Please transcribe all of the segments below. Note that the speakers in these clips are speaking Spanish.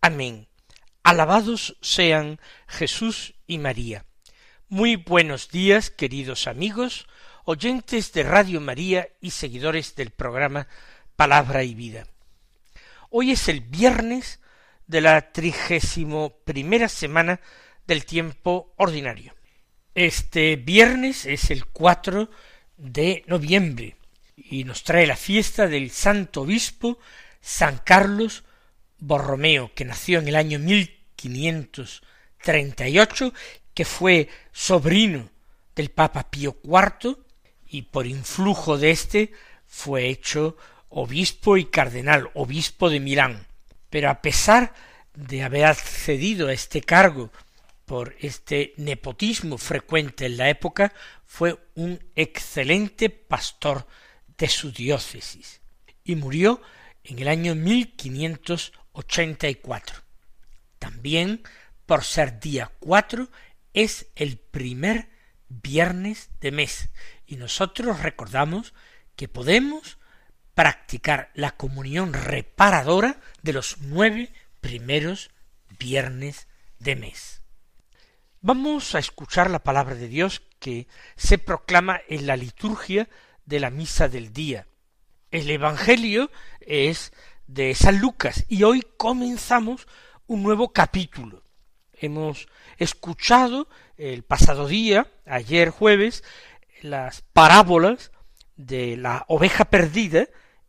Amén. Alabados sean Jesús y María. Muy buenos días, queridos amigos, oyentes de Radio María y seguidores del programa Palabra y Vida. Hoy es el viernes de la trigésimo primera semana del tiempo ordinario. Este viernes es el 4 de noviembre y nos trae la fiesta del santo obispo San Carlos Borromeo, que nació en el año 1538, que fue sobrino del Papa Pío IV y por influjo de éste fue hecho obispo y cardenal, obispo de Milán. Pero a pesar de haber accedido a este cargo por este nepotismo frecuente en la época, fue un excelente pastor de su diócesis y murió en el año 1584. También, por ser día cuatro, es el primer viernes de mes y nosotros recordamos que podemos practicar la comunión reparadora de los nueve primeros viernes de mes. Vamos a escuchar la palabra de Dios que se proclama en la liturgia de la misa del día. El Evangelio es de San Lucas y hoy comenzamos un nuevo capítulo. Hemos escuchado el pasado día, ayer jueves, las parábolas de la oveja perdida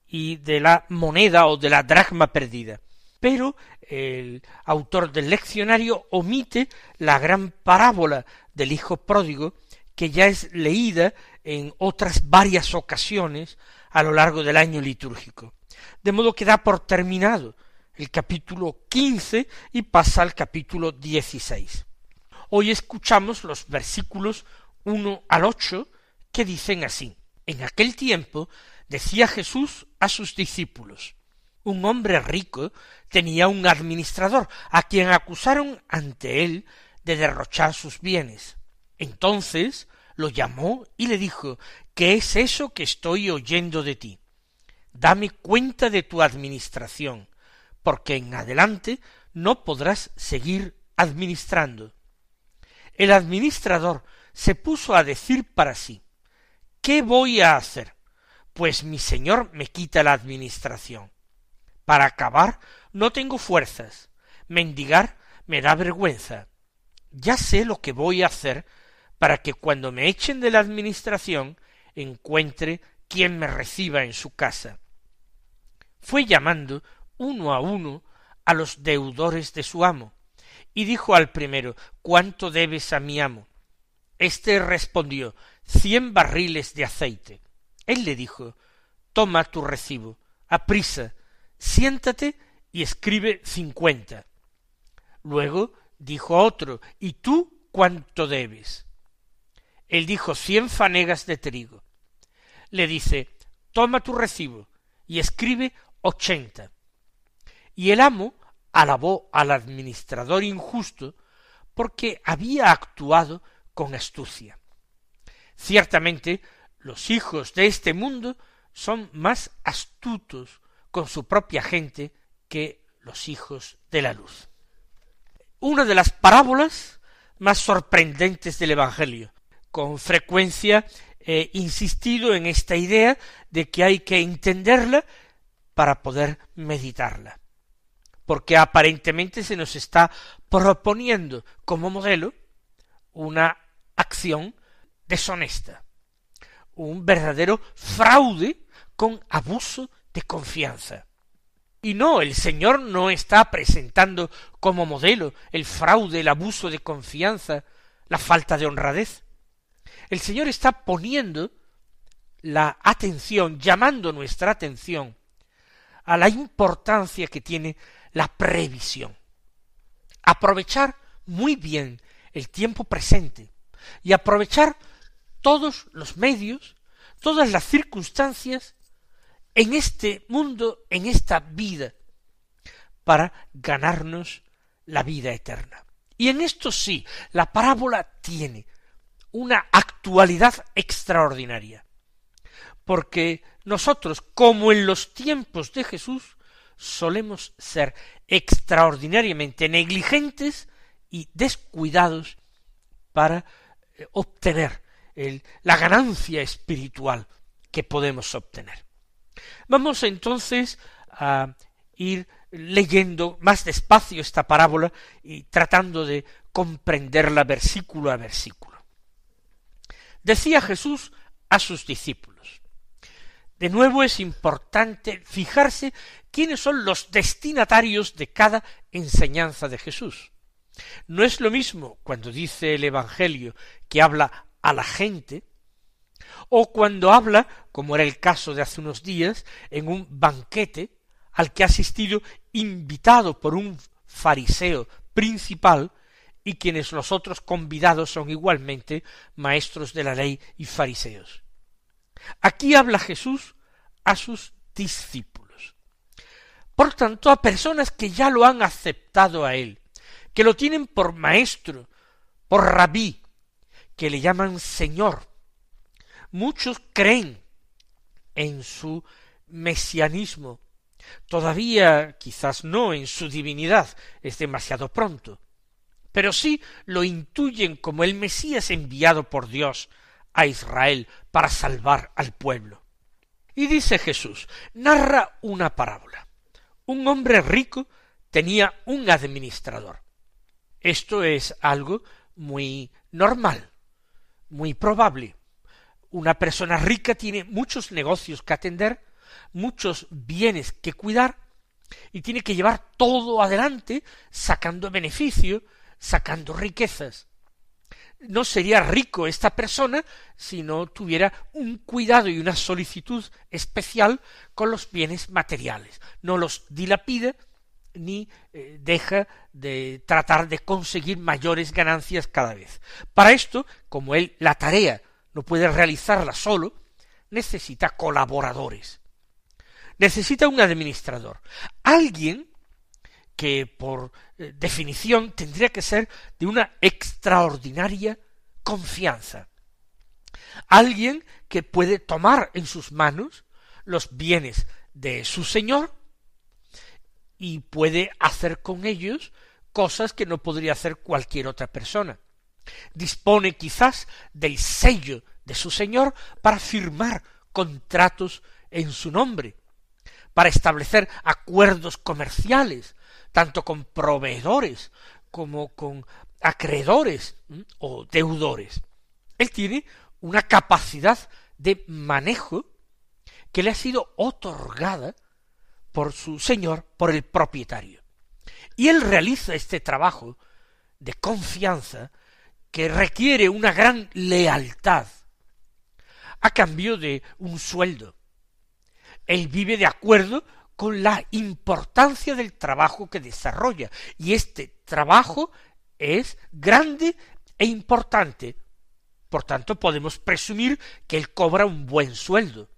y de la moneda o de la dracma perdida. Pero el autor del leccionario omite la gran parábola del hijo pródigo que ya es leída en otras varias ocasiones a lo largo del año litúrgico. De modo que da por terminado el capítulo quince y pasa al capítulo dieciséis. Hoy escuchamos los versículos uno al ocho que dicen así. En aquel tiempo decía Jesús a sus discípulos, un hombre rico tenía un administrador a quien acusaron ante él de derrochar sus bienes. Entonces lo llamó y le dijo ¿Qué es eso que estoy oyendo de ti? Dame cuenta de tu administración, porque en adelante no podrás seguir administrando. El administrador se puso a decir para sí ¿Qué voy a hacer? Pues mi señor me quita la administración. Para acabar no tengo fuerzas. Mendigar me da vergüenza. Ya sé lo que voy a hacer para que cuando me echen de la administración encuentre quien me reciba en su casa. Fue llamando uno a uno a los deudores de su amo, y dijo al primero ¿Cuánto debes a mi amo? Este respondió cien barriles de aceite. Él le dijo Toma tu recibo, aprisa, siéntate y escribe cincuenta. Luego dijo otro ¿Y tú cuánto debes? Él dijo cien fanegas de trigo. Le dice, toma tu recibo y escribe ochenta. Y el amo alabó al administrador injusto porque había actuado con astucia. Ciertamente, los hijos de este mundo son más astutos con su propia gente que los hijos de la luz. Una de las parábolas más sorprendentes del Evangelio, con frecuencia he insistido en esta idea de que hay que entenderla para poder meditarla. Porque aparentemente se nos está proponiendo como modelo una acción deshonesta, un verdadero fraude con abuso de confianza. Y no, el Señor no está presentando como modelo el fraude, el abuso de confianza, la falta de honradez el Señor está poniendo la atención, llamando nuestra atención a la importancia que tiene la previsión. Aprovechar muy bien el tiempo presente y aprovechar todos los medios, todas las circunstancias en este mundo, en esta vida, para ganarnos la vida eterna. Y en esto sí, la parábola tiene una actualidad extraordinaria, porque nosotros, como en los tiempos de Jesús, solemos ser extraordinariamente negligentes y descuidados para eh, obtener la ganancia espiritual que podemos obtener. Vamos entonces a ir leyendo más despacio esta parábola y tratando de comprenderla versículo a versículo. Decía Jesús a sus discípulos. De nuevo es importante fijarse quiénes son los destinatarios de cada enseñanza de Jesús. No es lo mismo cuando dice el Evangelio que habla a la gente, o cuando habla, como era el caso de hace unos días, en un banquete al que ha asistido invitado por un fariseo principal, y quienes los otros convidados son igualmente maestros de la ley y fariseos. Aquí habla Jesús a sus discípulos. Por tanto, a personas que ya lo han aceptado a él, que lo tienen por maestro, por rabí, que le llaman Señor. Muchos creen en su mesianismo, todavía quizás no en su divinidad, es demasiado pronto, pero sí lo intuyen como el Mesías enviado por Dios a Israel para salvar al pueblo. Y dice Jesús, narra una parábola. Un hombre rico tenía un administrador. Esto es algo muy normal muy probable. Una persona rica tiene muchos negocios que atender, muchos bienes que cuidar, y tiene que llevar todo adelante sacando beneficio, sacando riquezas. No sería rico esta persona si no tuviera un cuidado y una solicitud especial con los bienes materiales. No los dilapida ni eh, deja de tratar de conseguir mayores ganancias cada vez. Para esto, como él la tarea no puede realizarla solo, necesita colaboradores. Necesita un administrador. Alguien que por eh, definición tendría que ser de una extraordinaria confianza. Alguien que puede tomar en sus manos los bienes de su señor y puede hacer con ellos cosas que no podría hacer cualquier otra persona. Dispone quizás del sello de su señor para firmar contratos en su nombre, para establecer acuerdos comerciales, tanto con proveedores como con acreedores o deudores. Él tiene una capacidad de manejo que le ha sido otorgada por su señor, por el propietario. Y él realiza este trabajo de confianza que requiere una gran lealtad a cambio de un sueldo. Él vive de acuerdo con la importancia del trabajo que desarrolla y este trabajo es grande e importante. Por tanto, podemos presumir que él cobra un buen sueldo.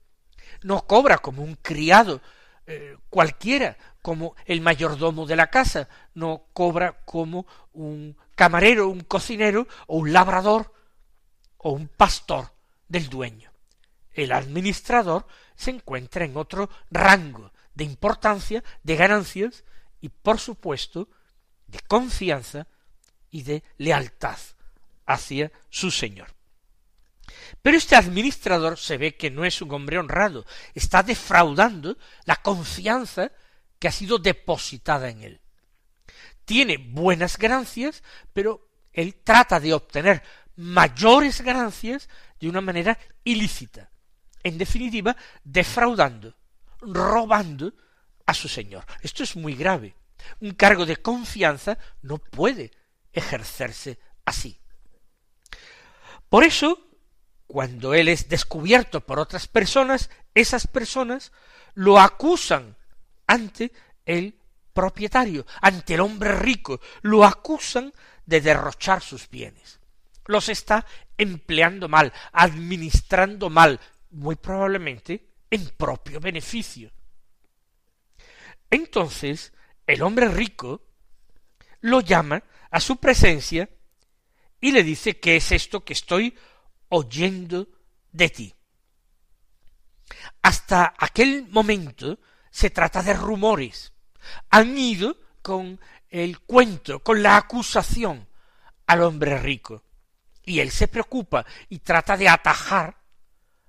No cobra como un criado eh, cualquiera, como el mayordomo de la casa, no cobra como un camarero, un cocinero, o un labrador, o un pastor del dueño. El administrador se encuentra en otro rango de importancia, de ganancias y, por supuesto, de confianza y de lealtad hacia su señor. Pero este administrador se ve que no es un hombre honrado, está defraudando la confianza que ha sido depositada en él. Tiene buenas ganancias, pero él trata de obtener mayores ganancias de una manera ilícita. En definitiva, defraudando, robando a su señor. Esto es muy grave. Un cargo de confianza no puede ejercerse así. Por eso cuando él es descubierto por otras personas, esas personas lo acusan ante el propietario, ante el hombre rico, lo acusan de derrochar sus bienes. Los está empleando mal, administrando mal, muy probablemente en propio beneficio. Entonces, el hombre rico lo llama a su presencia y le dice ¿qué es esto que estoy oyendo de ti. Hasta aquel momento se trata de rumores. Han ido con el cuento, con la acusación al hombre rico. Y él se preocupa y trata de atajar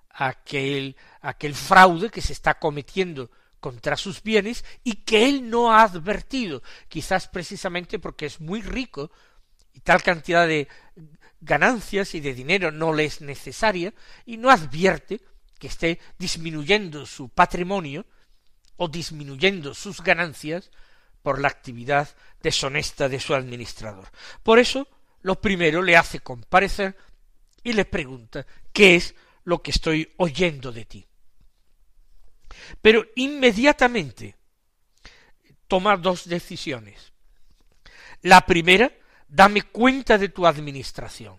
aquel, aquel fraude que se está cometiendo contra sus bienes y que él no ha advertido, quizás precisamente porque es muy rico y tal cantidad de ganancias y de dinero no le es necesaria y no advierte que esté disminuyendo su patrimonio o disminuyendo sus ganancias por la actividad deshonesta de su administrador. Por eso, lo primero le hace comparecer y le pregunta ¿qué es lo que estoy oyendo de ti? Pero inmediatamente toma dos decisiones. La primera, dame cuenta de tu administración.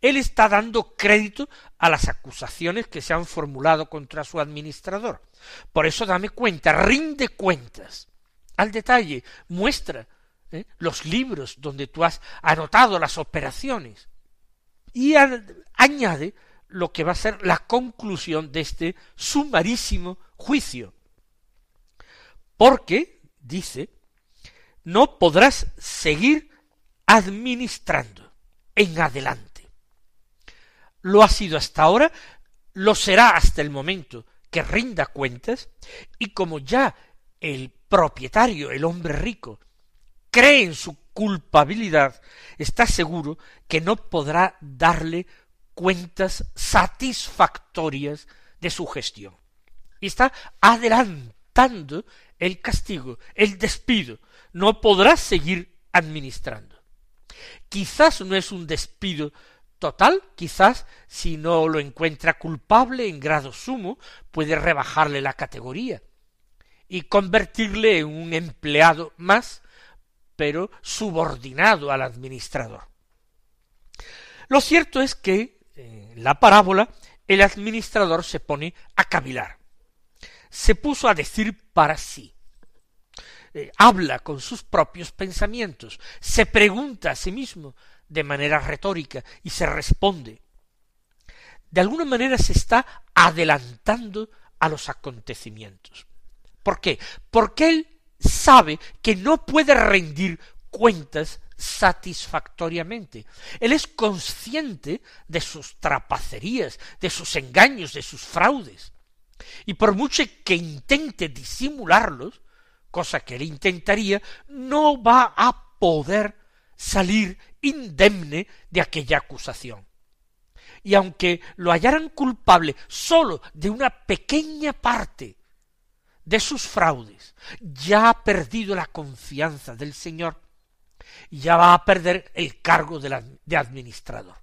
Él está dando crédito a las acusaciones que se han formulado contra su administrador. Por eso dame cuenta, rinde cuentas al detalle, muestra ¿eh? los libros donde tú has anotado las operaciones y añade lo que va a ser la conclusión de este sumarísimo juicio. Porque, dice, no podrás seguir administrando en adelante. Lo ha sido hasta ahora, lo será hasta el momento que rinda cuentas, y como ya el propietario, el hombre rico, cree en su culpabilidad, está seguro que no podrá darle cuentas satisfactorias de su gestión. Y está adelantando el castigo, el despido. No podrá seguir administrando. Quizás no es un despido total, quizás si no lo encuentra culpable en grado sumo, puede rebajarle la categoría y convertirle en un empleado más, pero subordinado al administrador. Lo cierto es que en la parábola el administrador se pone a cavilar. Se puso a decir para sí. Eh, habla con sus propios pensamientos, se pregunta a sí mismo de manera retórica y se responde. De alguna manera se está adelantando a los acontecimientos. ¿Por qué? Porque él sabe que no puede rendir cuentas satisfactoriamente. Él es consciente de sus trapacerías, de sus engaños, de sus fraudes. Y por mucho que intente disimularlos, cosa que él intentaría, no va a poder salir indemne de aquella acusación. Y aunque lo hallaran culpable sólo de una pequeña parte de sus fraudes, ya ha perdido la confianza del Señor y ya va a perder el cargo de, de administrador.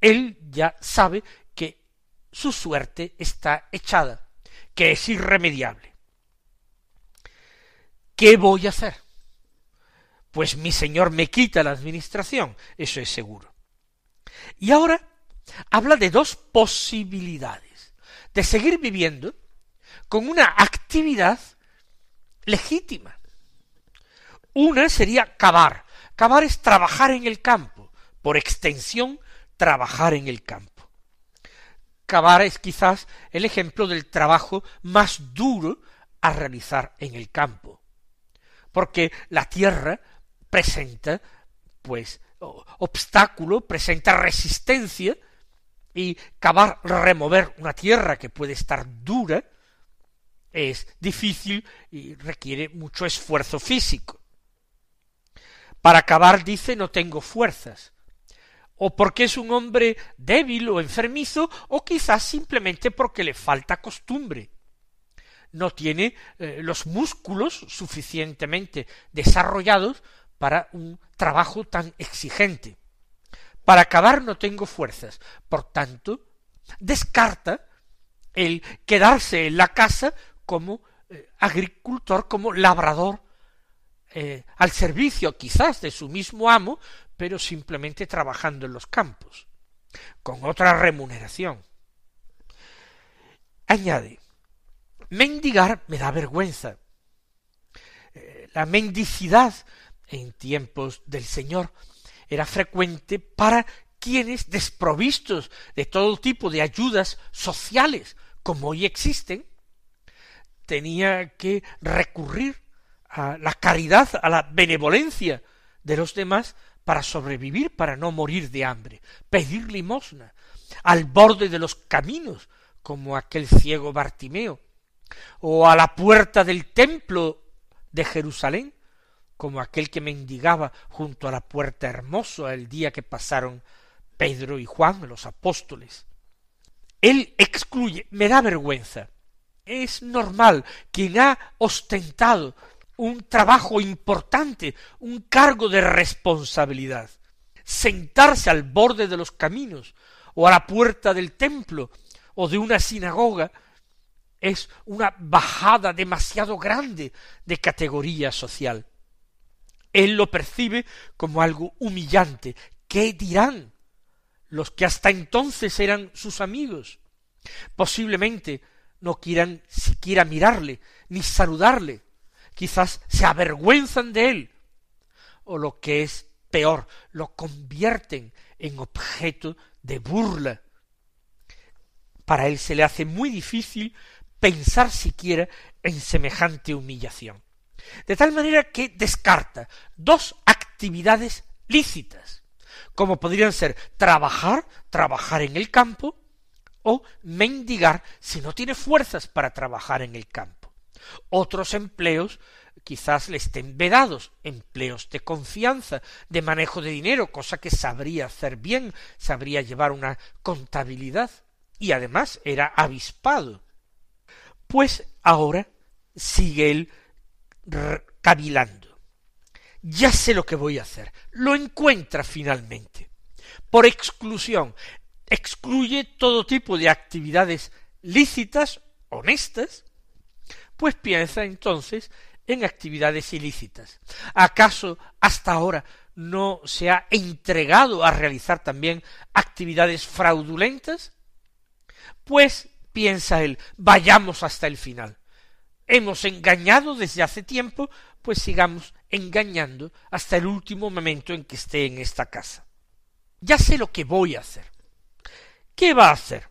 Él ya sabe su suerte está echada, que es irremediable. ¿Qué voy a hacer? Pues mi señor me quita la administración, eso es seguro. Y ahora habla de dos posibilidades, de seguir viviendo con una actividad legítima. Una sería cavar. Cavar es trabajar en el campo, por extensión, trabajar en el campo. Cavar es quizás el ejemplo del trabajo más duro a realizar en el campo porque la tierra presenta, pues, obstáculo, presenta resistencia, y cavar, remover una tierra que puede estar dura, es difícil y requiere mucho esfuerzo físico. Para cavar, dice, no tengo fuerzas, o porque es un hombre débil o enfermizo, o quizás simplemente porque le falta costumbre no tiene eh, los músculos suficientemente desarrollados para un trabajo tan exigente. Para acabar no tengo fuerzas. Por tanto, descarta el quedarse en la casa como eh, agricultor, como labrador, eh, al servicio quizás de su mismo amo, pero simplemente trabajando en los campos, con otra remuneración. Añade, mendigar me da vergüenza. Eh, la mendicidad en tiempos del Señor era frecuente para quienes, desprovistos de todo tipo de ayudas sociales, como hoy existen, tenía que recurrir a la caridad, a la benevolencia de los demás para sobrevivir, para no morir de hambre, pedir limosna, al borde de los caminos, como aquel ciego Bartimeo, o a la puerta del templo de Jerusalén, como aquel que mendigaba junto a la puerta hermosa el día que pasaron Pedro y Juan, los apóstoles. Él excluye, me da vergüenza. Es normal, quien ha ostentado un trabajo importante, un cargo de responsabilidad, sentarse al borde de los caminos, o a la puerta del templo, o de una sinagoga, es una bajada demasiado grande de categoría social. Él lo percibe como algo humillante. ¿Qué dirán los que hasta entonces eran sus amigos? Posiblemente no quieran siquiera mirarle, ni saludarle. Quizás se avergüenzan de él. O lo que es peor, lo convierten en objeto de burla. Para él se le hace muy difícil pensar siquiera en semejante humillación. De tal manera que descarta dos actividades lícitas, como podrían ser trabajar, trabajar en el campo, o mendigar si no tiene fuerzas para trabajar en el campo. Otros empleos quizás le estén vedados, empleos de confianza, de manejo de dinero, cosa que sabría hacer bien, sabría llevar una contabilidad, y además era avispado. Pues ahora sigue él cavilando. Ya sé lo que voy a hacer. Lo encuentra finalmente. Por exclusión, excluye todo tipo de actividades lícitas, honestas, pues piensa entonces en actividades ilícitas. ¿Acaso hasta ahora no se ha entregado a realizar también actividades fraudulentas? Pues piensa él, vayamos hasta el final. Hemos engañado desde hace tiempo, pues sigamos engañando hasta el último momento en que esté en esta casa. Ya sé lo que voy a hacer. ¿Qué va a hacer?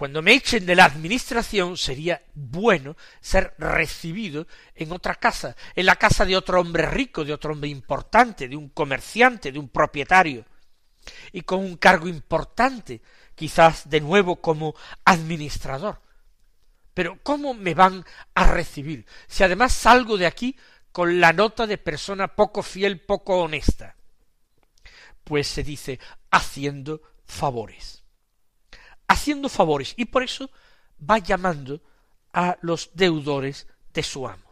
Cuando me echen de la administración sería bueno ser recibido en otra casa, en la casa de otro hombre rico, de otro hombre importante, de un comerciante, de un propietario, y con un cargo importante, quizás de nuevo como administrador. Pero ¿cómo me van a recibir si además salgo de aquí con la nota de persona poco fiel, poco honesta? Pues se dice haciendo favores. Haciendo favores. Y por eso va llamando a los deudores de su amo.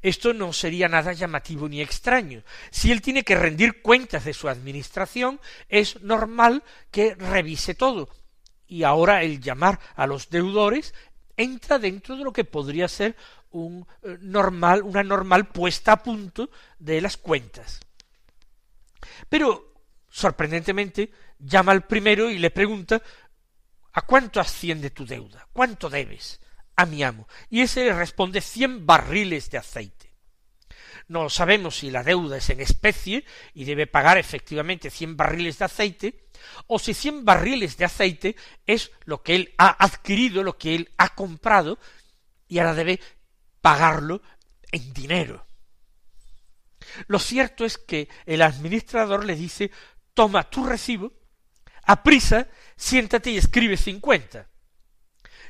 Esto no sería nada llamativo ni extraño. Si él tiene que rendir cuentas de su administración, es normal que revise todo. Y ahora el llamar a los deudores entra dentro de lo que podría ser un eh, normal, una normal puesta a punto de las cuentas. Pero, sorprendentemente, llama al primero y le pregunta ¿A cuánto asciende tu deuda? ¿Cuánto debes a mi amo? Y ese le responde cien barriles de aceite. No sabemos si la deuda es en especie y debe pagar efectivamente cien barriles de aceite, o si cien barriles de aceite es lo que él ha adquirido, lo que él ha comprado, y ahora debe pagarlo en dinero. Lo cierto es que el administrador le dice toma tu recibo a prisa, siéntate y escribe cincuenta.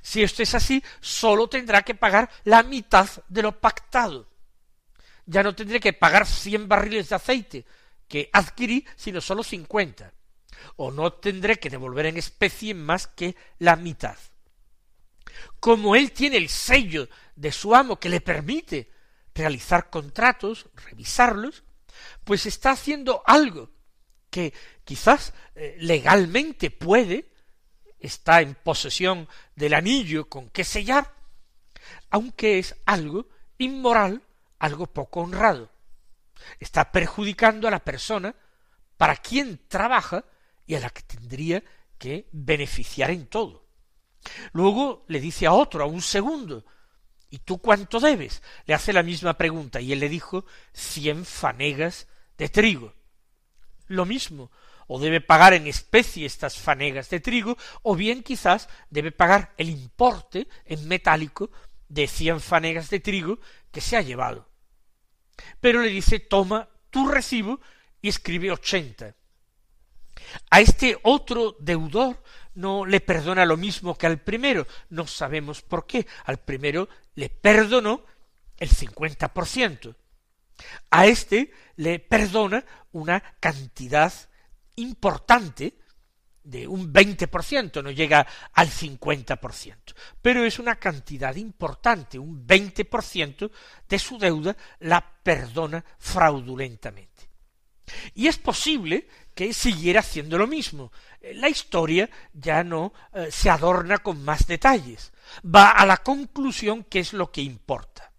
Si esto es así, sólo tendrá que pagar la mitad de lo pactado. Ya no tendré que pagar cien barriles de aceite que adquirí, sino sólo cincuenta. O no tendré que devolver en especie más que la mitad. Como él tiene el sello de su amo que le permite realizar contratos, revisarlos, pues está haciendo algo que quizás eh, legalmente puede, está en posesión del anillo con que sellar, aunque es algo inmoral, algo poco honrado. Está perjudicando a la persona para quien trabaja y a la que tendría que beneficiar en todo. Luego le dice a otro, a un segundo, ¿y tú cuánto debes? Le hace la misma pregunta y él le dijo cien fanegas de trigo. Lo mismo, o debe pagar en especie estas fanegas de trigo, o bien quizás debe pagar el importe en metálico de cien fanegas de trigo que se ha llevado. Pero le dice, toma tu recibo y escribe ochenta. A este otro deudor no le perdona lo mismo que al primero. No sabemos por qué. Al primero le perdonó el cincuenta por ciento. A este le perdona una cantidad importante de un veinte por ciento, no llega al cincuenta por ciento, pero es una cantidad importante, un veinte por ciento de su deuda la perdona fraudulentamente. Y es posible que siguiera haciendo lo mismo. La historia ya no eh, se adorna con más detalles, va a la conclusión que es lo que importa.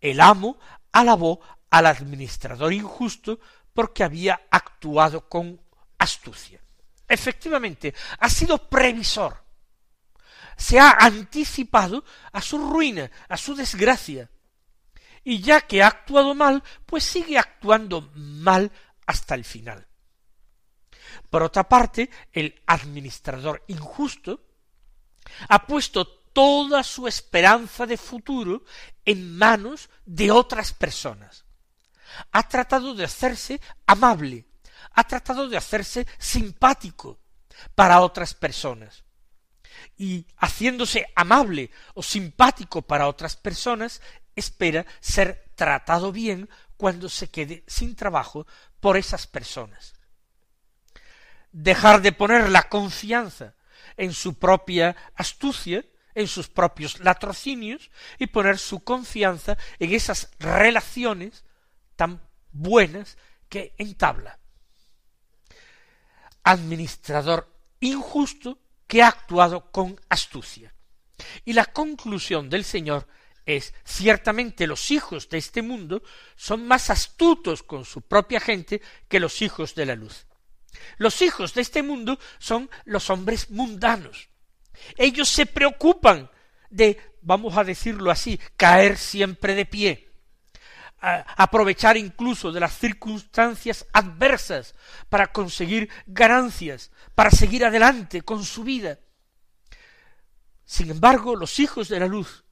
El amo alabó al administrador injusto porque había actuado con astucia. Efectivamente, ha sido previsor. Se ha anticipado a su ruina, a su desgracia. Y ya que ha actuado mal, pues sigue actuando mal hasta el final. Por otra parte, el administrador injusto ha puesto toda su esperanza de futuro en manos de otras personas ha tratado de hacerse amable, ha tratado de hacerse simpático para otras personas. Y haciéndose amable o simpático para otras personas, espera ser tratado bien cuando se quede sin trabajo por esas personas. Dejar de poner la confianza en su propia astucia, en sus propios latrocinios, y poner su confianza en esas relaciones tan buenas que entabla. Administrador injusto que ha actuado con astucia. Y la conclusión del Señor es ciertamente los hijos de este mundo son más astutos con su propia gente que los hijos de la luz. Los hijos de este mundo son los hombres mundanos. Ellos se preocupan de, vamos a decirlo así, caer siempre de pie, aprovechar incluso de las circunstancias adversas para conseguir ganancias, para seguir adelante con su vida. Sin embargo, los hijos de la luz,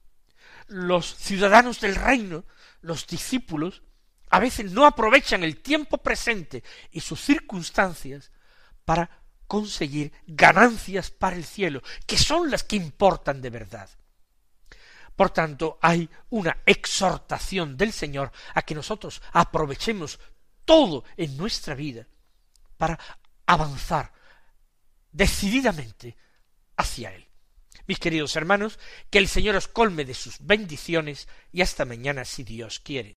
los ciudadanos del reino, los discípulos, a veces no aprovechan el tiempo presente y sus circunstancias para conseguir ganancias para el cielo, que son las que importan de verdad. Por tanto, hay una exhortación del Señor a que nosotros aprovechemos todo en nuestra vida para avanzar decididamente hacia Él. Mis queridos hermanos, que el Señor os colme de sus bendiciones y hasta mañana si Dios quiere.